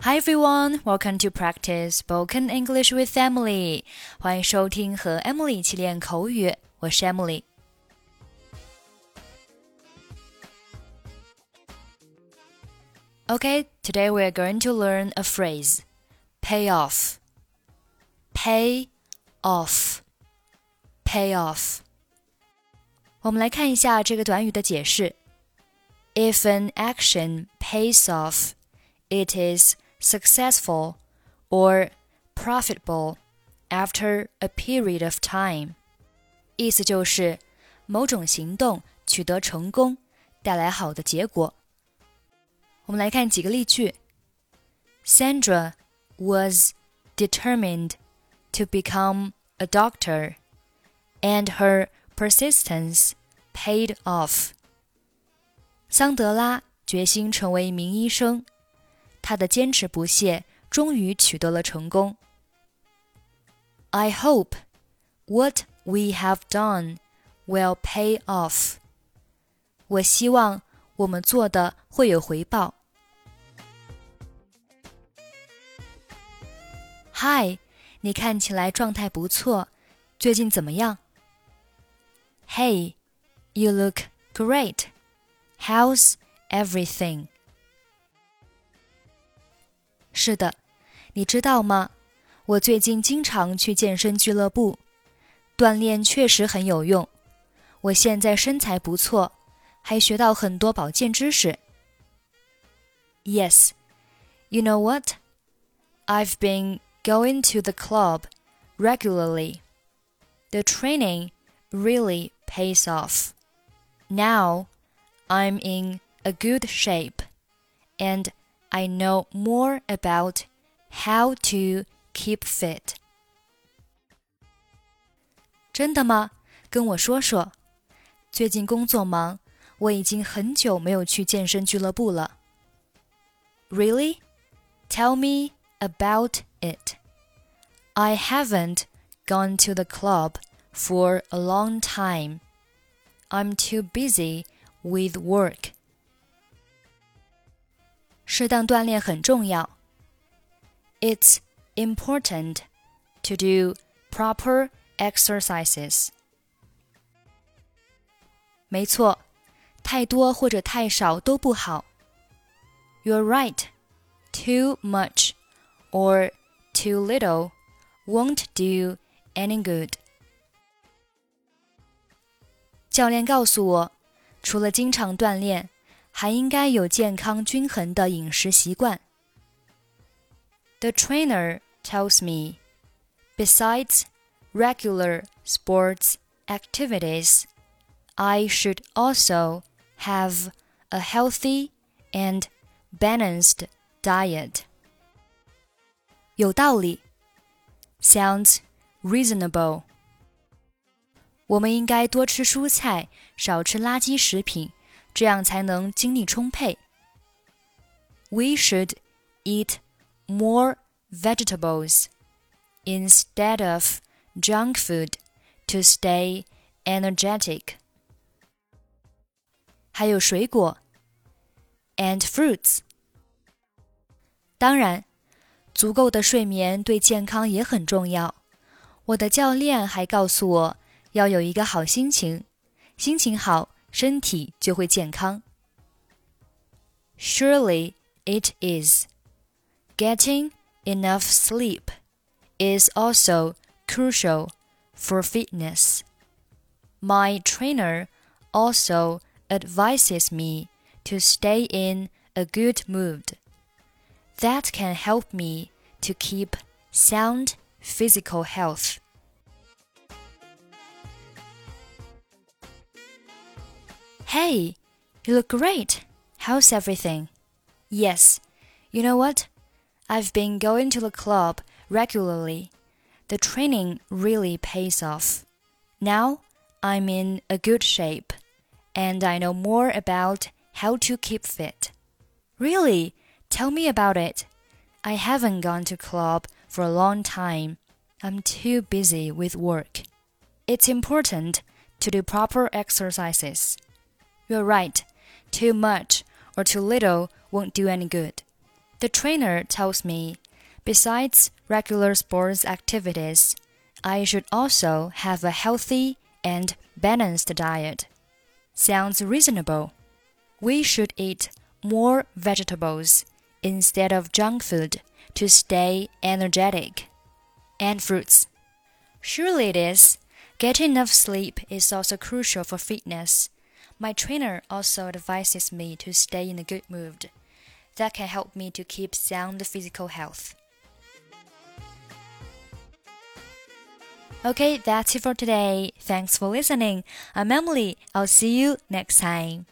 Hi everyone, welcome to practice spoken English with Emily. 欢迎收听和 Emily 一起练口语，我是 Emily。Okay, today we are going to learn a phrase. Pay off. Pay off. Pay off. 我们来看一下这个短语的解释。If an action pays off, it is successful or profitable after a period of time。意思就是某种行动取得成功，带来好的结果。我们来看几个例句。Sandra was determined to become a doctor, and her persistence paid off. 桑德拉决心成为一名医生。 他的坚持不懈终于取得了成功。I hope what we have done will pay off。我希望我们做的会有回报。Hi，你看起来状态不错，最近怎么样？Hey，you look great. How's everything? 是的，你知道吗？我最近经常去健身俱乐部，锻炼确实很有用。我现在身材不错，还学到很多保健知识。Yes, you know what? I've been going to the club regularly. The training really pays off. Now I'm in a good shape and I know more about how to keep fit. 真的吗？跟我说说。最近工作忙，我已经很久没有去健身俱乐部了。Really? Tell me about it. I haven't gone to the club for a long time. I'm too busy with work. 适当锻炼很重要。It's important to do proper exercises. 没错，太多或者太少都不好。You're right. Too much or too little won't do any good. 教练告诉我，除了经常锻炼。 还应该有健康均衡的饮食习惯。The trainer tells me, besides regular sports activities, I should also have a healthy and balanced diet. 有道理，sounds reasonable. 我们应该多吃蔬菜，少吃垃圾食品。 这样才能精力充沛。We should eat more vegetables instead of junk food to stay energetic. 还有水果 and fruits。当然，足够的睡眠对健康也很重要。我的教练还告诉我要有一个好心情，心情好。 身体就会健康。Surely it is. Getting enough sleep is also crucial for fitness. My trainer also advises me to stay in a good mood. That can help me to keep sound physical health. Hey, you look great. How's everything? Yes, you know what? I've been going to the club regularly. The training really pays off. Now I'm in a good shape, and I know more about how to keep fit. Really? Tell me about it. I haven't gone to club for a long time. I'm too busy with work. It's important to do proper exercises. You're right. Too much or too little won't do any good. The trainer tells me, besides regular sports activities, I should also have a healthy and balanced diet. Sounds reasonable. We should eat more vegetables instead of junk food to stay energetic. And fruits. Surely it is. Getting enough sleep is also crucial for fitness. My trainer also advises me to stay in a good mood. That can help me to keep sound physical health. Okay, that's it for today. Thanks for listening. I'm Emily. I'll see you next time.